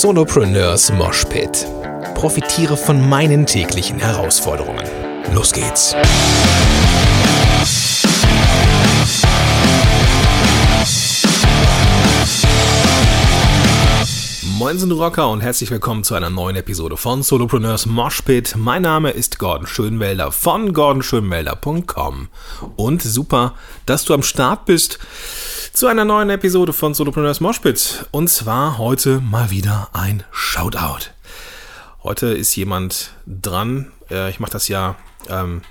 Solopreneurs Moshpit. Profitiere von meinen täglichen Herausforderungen. Los geht's! Moinsen du Rocker und herzlich willkommen zu einer neuen Episode von Solopreneurs Moshpit. Mein Name ist Gordon Schönwelder von gordonschönwelder.com und super, dass du am Start bist zu einer neuen Episode von Solopreneurs Moshpit. Und zwar heute mal wieder ein Shoutout. Heute ist jemand dran. Äh, ich mache das ja. Ähm,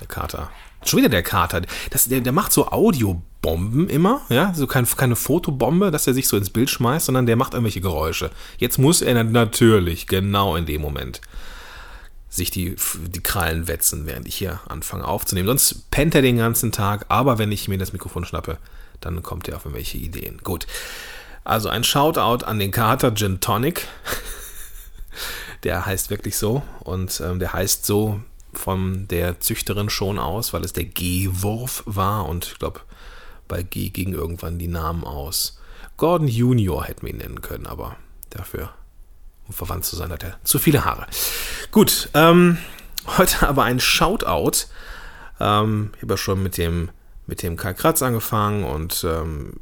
der Kater. Schon wieder der Kater. Das, der, der macht so Audiobomben immer, ja, so kein, keine Fotobombe, dass er sich so ins Bild schmeißt, sondern der macht irgendwelche Geräusche. Jetzt muss er natürlich genau in dem Moment sich die, die Krallen wetzen, während ich hier anfange aufzunehmen. Sonst pennt er den ganzen Tag, aber wenn ich mir das Mikrofon schnappe, dann kommt ihr auf irgendwelche Ideen. Gut. Also ein Shoutout an den Kater Gin Tonic. der heißt wirklich so und ähm, der heißt so von der Züchterin schon aus, weil es der G-Wurf war und ich glaube, bei G ging irgendwann die Namen aus. Gordon Junior hätten wir ihn nennen können, aber dafür, um verwandt zu sein, hat er zu viele Haare. Gut, ähm, heute aber ein Shoutout. Ähm, ich habe ja schon mit dem mit dem Karl Kratz angefangen und ähm,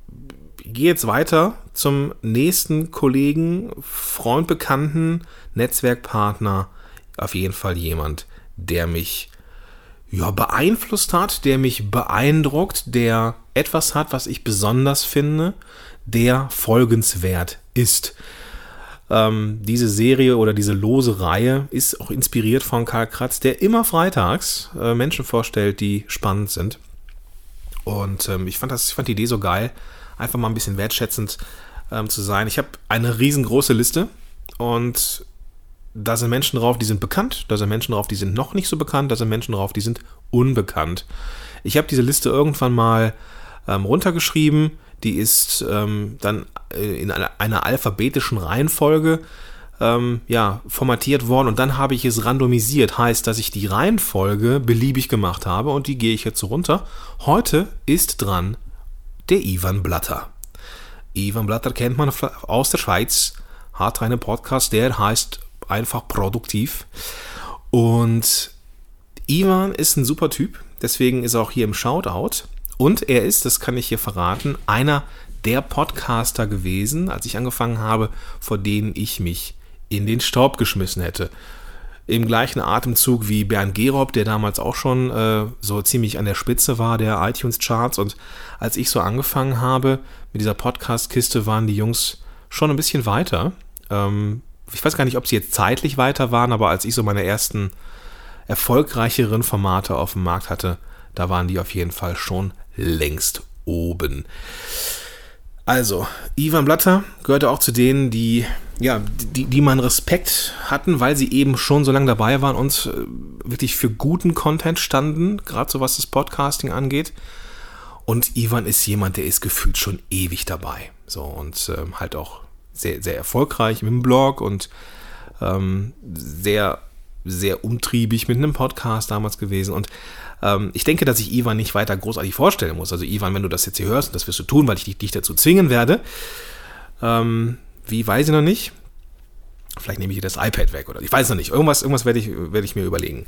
gehe jetzt weiter zum nächsten Kollegen, Freund, Bekannten, Netzwerkpartner. Auf jeden Fall jemand, der mich ja, beeinflusst hat, der mich beeindruckt, der etwas hat, was ich besonders finde, der folgenswert ist. Ähm, diese Serie oder diese lose Reihe ist auch inspiriert von Karl Kratz, der immer freitags äh, Menschen vorstellt, die spannend sind. Und ähm, ich, fand das, ich fand die Idee so geil, einfach mal ein bisschen wertschätzend ähm, zu sein. Ich habe eine riesengroße Liste und da sind Menschen drauf, die sind bekannt, da sind Menschen drauf, die sind noch nicht so bekannt, da sind Menschen drauf, die sind unbekannt. Ich habe diese Liste irgendwann mal ähm, runtergeschrieben, die ist ähm, dann äh, in einer, einer alphabetischen Reihenfolge ähm, ja, formatiert worden und dann habe ich es randomisiert. Heißt, dass ich die Reihenfolge beliebig gemacht habe und die gehe ich jetzt runter. Heute ist dran der Ivan Blatter. Ivan Blatter kennt man aus der Schweiz, hat einen Podcast, der heißt einfach produktiv. Und Ivan ist ein super Typ, deswegen ist er auch hier im Shoutout. Und er ist, das kann ich hier verraten, einer der Podcaster gewesen, als ich angefangen habe, vor denen ich mich in den Staub geschmissen hätte. Im gleichen Atemzug wie Bernd Gerob, der damals auch schon äh, so ziemlich an der Spitze war der iTunes-Charts. Und als ich so angefangen habe mit dieser Podcast-Kiste, waren die Jungs schon ein bisschen weiter. Ähm, ich weiß gar nicht, ob sie jetzt zeitlich weiter waren, aber als ich so meine ersten erfolgreicheren Formate auf dem Markt hatte, da waren die auf jeden Fall schon längst oben. Also, Ivan Blatter gehörte auch zu denen, die, ja, die, die meinen Respekt hatten, weil sie eben schon so lange dabei waren und äh, wirklich für guten Content standen, gerade so was das Podcasting angeht. Und Ivan ist jemand, der ist gefühlt schon ewig dabei. So, und ähm, halt auch sehr, sehr erfolgreich mit dem Blog und ähm, sehr, sehr umtriebig mit einem Podcast damals gewesen. Und ähm, ich denke, dass ich Ivan nicht weiter großartig vorstellen muss. Also Ivan, wenn du das jetzt hier hörst, das wirst du tun, weil ich dich, dich dazu zwingen werde, ähm, wie weiß ich noch nicht. Vielleicht nehme ich dir das iPad weg oder ich weiß noch nicht. Irgendwas, irgendwas werde ich, werde ich mir überlegen.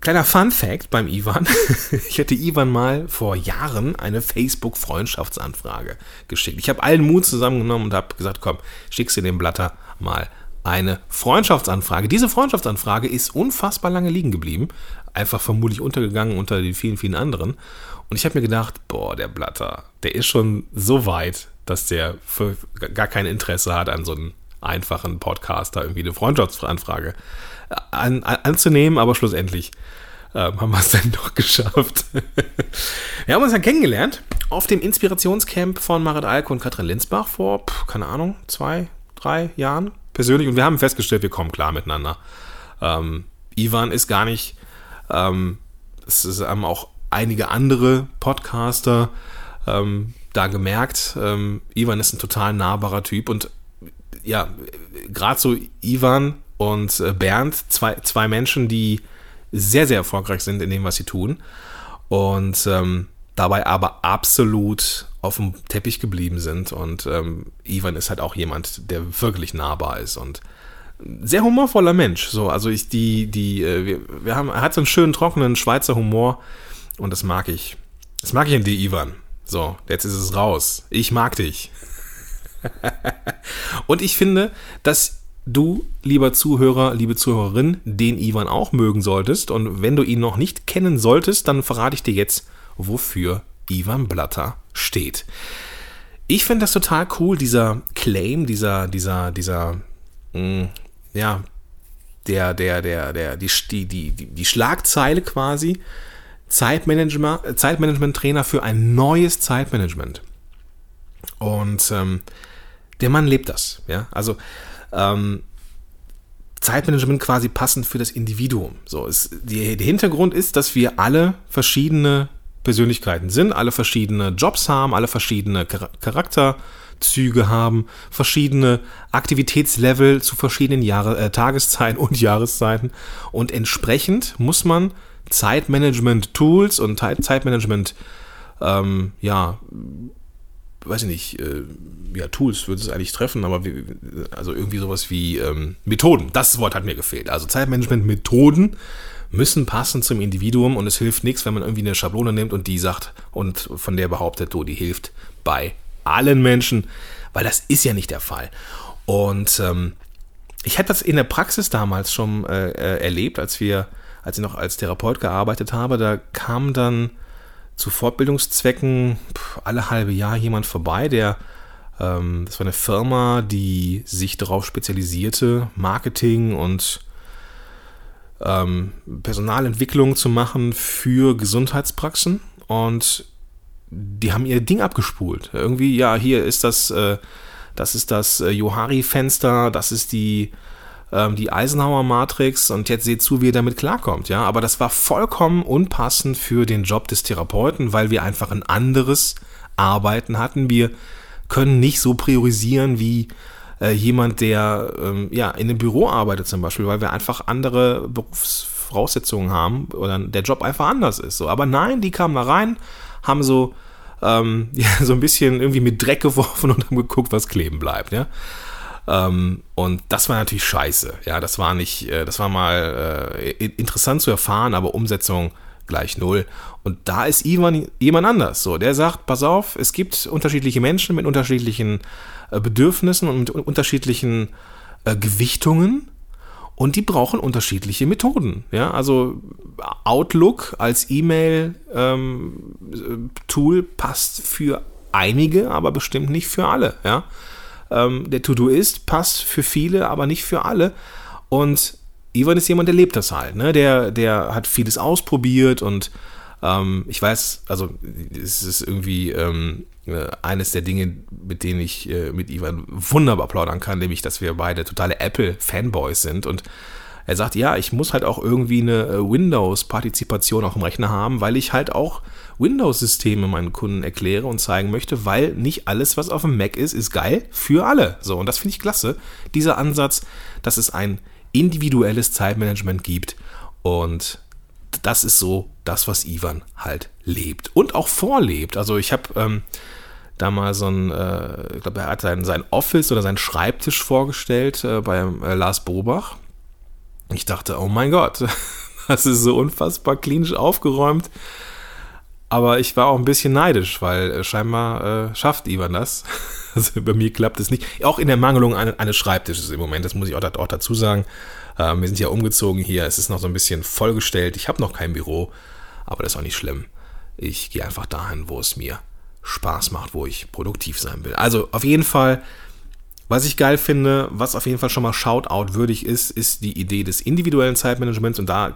Kleiner Fun Fact beim Ivan. ich hätte Ivan mal vor Jahren eine Facebook-Freundschaftsanfrage geschickt. Ich habe allen Mut zusammengenommen und habe gesagt, komm, schickst du dem Blatter mal eine Freundschaftsanfrage. Diese Freundschaftsanfrage ist unfassbar lange liegen geblieben einfach vermutlich untergegangen unter den vielen, vielen anderen. Und ich habe mir gedacht, boah, der Blatter, der ist schon so weit, dass der gar kein Interesse hat an so einem einfachen Podcaster irgendwie eine Freundschaftsanfrage an, an, anzunehmen, aber schlussendlich äh, haben wir es dann doch geschafft. wir haben uns dann kennengelernt auf dem Inspirationscamp von Marit Alke und Katrin Linsbach vor, keine Ahnung, zwei, drei Jahren persönlich und wir haben festgestellt, wir kommen klar miteinander. Ähm, Ivan ist gar nicht ähm, es haben auch einige andere Podcaster ähm, da gemerkt. Ähm, Ivan ist ein total nahbarer Typ und ja, gerade so Ivan und äh, Bernd, zwei, zwei Menschen, die sehr, sehr erfolgreich sind in dem, was sie tun und ähm, dabei aber absolut auf dem Teppich geblieben sind. Und ähm, Ivan ist halt auch jemand, der wirklich nahbar ist und sehr humorvoller Mensch. So, also ich, die, die, äh, wir, wir haben, er hat so einen schönen, trockenen Schweizer Humor und das mag ich. Das mag ich in dir, Ivan. So, jetzt ist es raus. Ich mag dich. und ich finde, dass du, lieber Zuhörer, liebe Zuhörerin, den Ivan auch mögen solltest. Und wenn du ihn noch nicht kennen solltest, dann verrate ich dir jetzt, wofür Ivan Blatter steht. Ich finde das total cool, dieser Claim, dieser, dieser, dieser, mh, mm, ja, der, der, der, der, die, die, die, die Schlagzeile quasi, Zeitmanagement, Zeitmanagement-Trainer für ein neues Zeitmanagement. Und ähm, der Mann lebt das, ja. Also ähm, Zeitmanagement quasi passend für das Individuum. So ist, die, der Hintergrund ist, dass wir alle verschiedene Persönlichkeiten sind, alle verschiedene Jobs haben, alle verschiedene Charakterzüge haben, verschiedene Aktivitätslevel zu verschiedenen Jahre, äh, Tageszeiten und Jahreszeiten. Und entsprechend muss man Zeitmanagement-Tools und Zeitmanagement, ähm, ja, weiß ich nicht, äh, ja, Tools würde es eigentlich treffen, aber wie, also irgendwie sowas wie ähm, Methoden. Das Wort hat mir gefehlt. Also Zeitmanagement-Methoden müssen passen zum Individuum und es hilft nichts, wenn man irgendwie eine Schablone nimmt und die sagt und von der behauptet, oh, die hilft bei allen Menschen, weil das ist ja nicht der Fall. Und ähm, ich hatte das in der Praxis damals schon äh, äh erlebt, als wir, als ich noch als Therapeut gearbeitet habe, da kam dann zu Fortbildungszwecken alle halbe Jahr jemand vorbei, der ähm, das war eine Firma, die sich darauf spezialisierte, Marketing und ähm, Personalentwicklung zu machen für Gesundheitspraxen und die haben ihr Ding abgespult. Irgendwie, ja, hier ist das, äh, das ist das äh, Johari-Fenster, das ist die ähm, die Eisenhower Matrix und jetzt seht zu, wie ihr damit klarkommt, ja. Aber das war vollkommen unpassend für den Job des Therapeuten, weil wir einfach ein anderes Arbeiten hatten. Wir können nicht so priorisieren wie äh, jemand, der ähm, ja in einem Büro arbeitet zum Beispiel, weil wir einfach andere Berufsvoraussetzungen haben oder der Job einfach anders ist. So. Aber nein, die kamen da rein, haben so ähm, ja, so ein bisschen irgendwie mit Dreck geworfen und haben geguckt, was kleben bleibt, ja. Ähm, und das war natürlich scheiße. Ja, das war nicht, äh, das war mal äh, interessant zu erfahren, aber Umsetzung gleich null. Und da ist Ivan jemand anders. So, der sagt, pass auf, es gibt unterschiedliche Menschen mit unterschiedlichen äh, Bedürfnissen und mit unterschiedlichen äh, Gewichtungen und die brauchen unterschiedliche Methoden. Ja, also Outlook als E-Mail-Tool ähm, passt für einige, aber bestimmt nicht für alle. Ja, ähm, der To-Do-Ist passt für viele, aber nicht für alle. Und Ivan ist jemand, der lebt das halt. Ne? Der, der hat vieles ausprobiert und ähm, ich weiß, also es ist irgendwie ähm, äh, eines der Dinge, mit denen ich äh, mit Ivan wunderbar plaudern kann, nämlich, dass wir beide totale Apple-Fanboys sind und er sagt, ja, ich muss halt auch irgendwie eine äh, Windows-Partizipation auf dem Rechner haben, weil ich halt auch Windows-Systeme meinen Kunden erkläre und zeigen möchte, weil nicht alles, was auf dem Mac ist, ist geil für alle. So, und das finde ich klasse. Dieser Ansatz, dass es ein individuelles Zeitmanagement gibt und das ist so das, was Ivan halt lebt und auch vorlebt. Also ich habe ähm, da mal so ein, äh, ich glaube, er hat sein, sein Office oder seinen Schreibtisch vorgestellt äh, bei äh, Lars Bobach. Ich dachte, oh mein Gott, das ist so unfassbar klinisch aufgeräumt. Aber ich war auch ein bisschen neidisch, weil äh, scheinbar äh, schafft Ivan das. Also bei mir klappt es nicht. Auch in der Mangelung eines, Schreibtisches im Moment, das muss ich auch, auch dazu sagen. Ähm, wir sind ja umgezogen hier, es ist noch so ein bisschen vollgestellt. Ich habe noch kein Büro, aber das ist auch nicht schlimm. Ich gehe einfach dahin, wo es mir Spaß macht, wo ich produktiv sein will. Also auf jeden Fall was ich geil finde, was auf jeden Fall schon mal Shoutout würdig ist, ist die Idee des individuellen Zeitmanagements. Und da,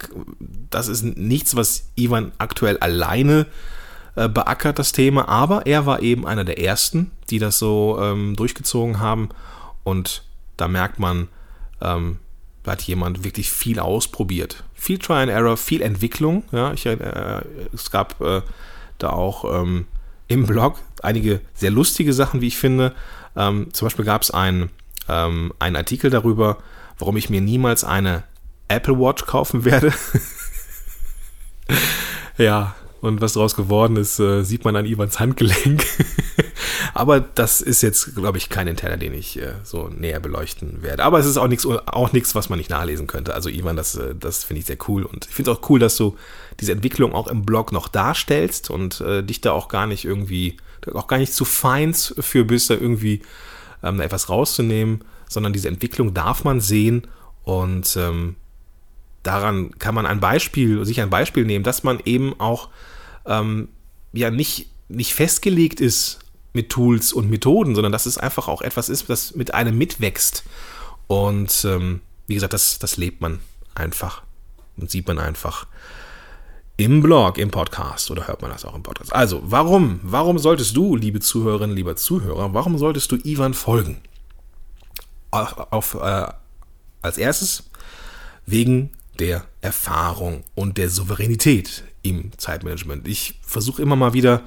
das ist nichts, was Ivan aktuell alleine äh, beackert, das Thema, aber er war eben einer der ersten, die das so ähm, durchgezogen haben. Und da merkt man, ähm, da hat jemand wirklich viel ausprobiert. Viel Try and Error, viel Entwicklung, ja, ich, äh, es gab äh, da auch ähm, im Blog einige sehr lustige Sachen, wie ich finde, ähm, zum Beispiel gab es ein, ähm, einen Artikel darüber, warum ich mir niemals eine Apple Watch kaufen werde. ja, Und was daraus geworden ist, äh, sieht man an Ivans Handgelenk. Aber das ist jetzt, glaube ich, kein Interner, den ich äh, so näher beleuchten werde. Aber es ist auch nichts, auch nichts, was man nicht nachlesen könnte. Also Ivan, das, äh, das finde ich sehr cool. Und ich finde es auch cool, dass du diese Entwicklung auch im Blog noch darstellst und äh, dich da auch gar nicht irgendwie, auch gar nicht zu feins für bist, da irgendwie ähm, etwas rauszunehmen, sondern diese Entwicklung darf man sehen und ähm, daran kann man ein Beispiel, sich ein Beispiel nehmen, dass man eben auch ähm, ja nicht, nicht festgelegt ist mit Tools und Methoden, sondern dass es einfach auch etwas ist, das mit einem mitwächst. Und ähm, wie gesagt, das, das lebt man einfach und sieht man einfach im Blog, im Podcast oder hört man das auch im Podcast. Also, warum, warum solltest du, liebe Zuhörerinnen, lieber Zuhörer, warum solltest du Ivan folgen? Auf, auf äh, als erstes wegen der Erfahrung und der Souveränität im Zeitmanagement. Ich versuche immer mal wieder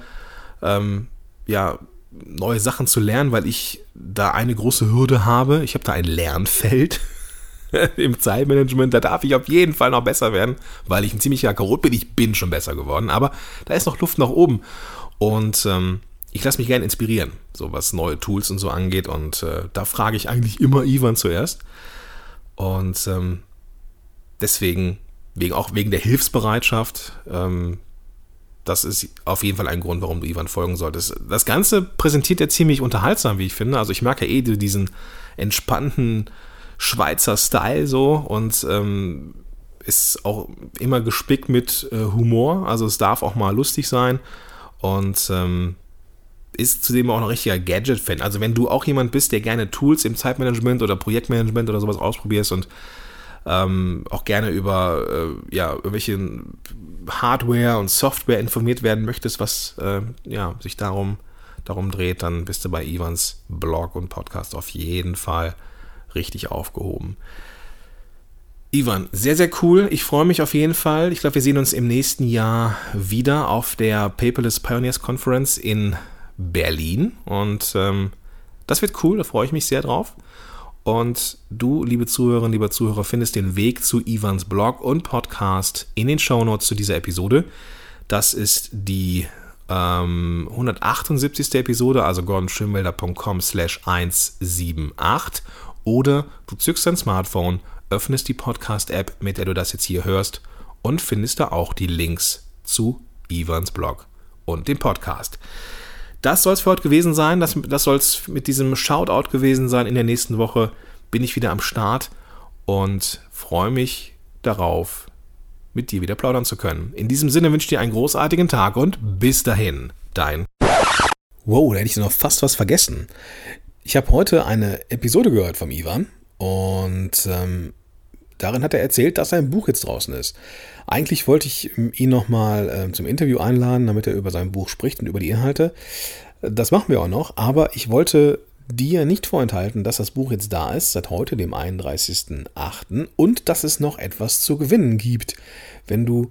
ähm, ja, neue Sachen zu lernen, weil ich da eine große Hürde habe. Ich habe da ein Lernfeld im Zeitmanagement. Da darf ich auf jeden Fall noch besser werden, weil ich ein ziemlicher Karot bin. Ich bin schon besser geworden, aber da ist noch Luft nach oben. Und ähm, ich lasse mich gerne inspirieren, so was neue Tools und so angeht. Und äh, da frage ich eigentlich immer Ivan zuerst. Und ähm, deswegen, wegen, auch wegen der Hilfsbereitschaft, ähm, das ist auf jeden Fall ein Grund, warum du Ivan folgen solltest. Das Ganze präsentiert er ziemlich unterhaltsam, wie ich finde. Also ich mag ja eh diesen entspannten Schweizer Style so und ähm, ist auch immer gespickt mit äh, Humor. Also es darf auch mal lustig sein und ähm, ist zudem auch ein richtiger Gadget-Fan. Also wenn du auch jemand bist, der gerne Tools im Zeitmanagement oder Projektmanagement oder sowas ausprobierst und ähm, auch gerne über äh, ja, irgendwelche Hardware und Software informiert werden möchtest, was äh, ja, sich darum, darum dreht, dann bist du bei Ivans Blog und Podcast auf jeden Fall richtig aufgehoben. Ivan, sehr, sehr cool. Ich freue mich auf jeden Fall. Ich glaube, wir sehen uns im nächsten Jahr wieder auf der Paperless Pioneers Conference in Berlin. Und ähm, das wird cool, da freue ich mich sehr drauf. Und du, liebe Zuhörerinnen, lieber Zuhörer, findest den Weg zu Ivans Blog und Podcast in den Shownotes zu dieser Episode. Das ist die ähm, 178. Episode, also gordonschönwelder.com slash 178. Oder du zückst dein Smartphone, öffnest die Podcast-App, mit der du das jetzt hier hörst und findest da auch die Links zu Ivans Blog und dem Podcast. Das soll es für heute gewesen sein. Das, das soll es mit diesem Shoutout gewesen sein. In der nächsten Woche bin ich wieder am Start und freue mich darauf, mit dir wieder plaudern zu können. In diesem Sinne wünsche ich dir einen großartigen Tag und bis dahin, dein. Wow, da hätte ich noch fast was vergessen. Ich habe heute eine Episode gehört vom Ivan und ähm, darin hat er erzählt, dass sein Buch jetzt draußen ist. Eigentlich wollte ich ihn nochmal äh, zum Interview einladen, damit er über sein Buch spricht und über die Inhalte. Das machen wir auch noch, aber ich wollte dir nicht vorenthalten, dass das Buch jetzt da ist, seit heute, dem 31.08. und dass es noch etwas zu gewinnen gibt, wenn du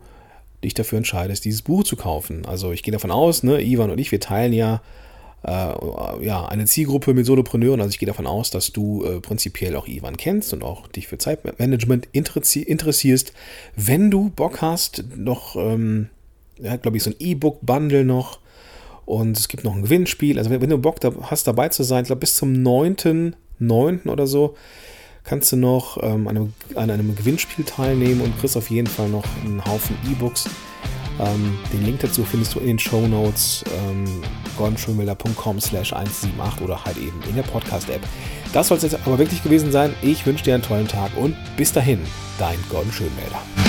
dich dafür entscheidest, dieses Buch zu kaufen. Also ich gehe davon aus, ne, Ivan und ich, wir teilen ja äh, ja, eine Zielgruppe mit Solopreneuren. Also ich gehe davon aus, dass du äh, prinzipiell auch Ivan kennst und auch dich für Zeitmanagement interessi interessierst. Wenn du Bock hast, noch, ähm, ja, glaube ich, so ein E-Book-Bundle noch und es gibt noch ein Gewinnspiel. Also wenn, wenn du Bock da hast, dabei zu sein, ich glaube bis zum 9.9. oder so, kannst du noch ähm, an, einem, an einem Gewinnspiel teilnehmen und kriegst auf jeden Fall noch einen Haufen E-Books. Ähm, den Link dazu findest du in den Show Notes ähm, gordonschönwelder.com slash 178 oder halt eben in der Podcast-App. Das soll es jetzt aber wirklich gewesen sein. Ich wünsche dir einen tollen Tag und bis dahin, dein Gordon Schönwälder.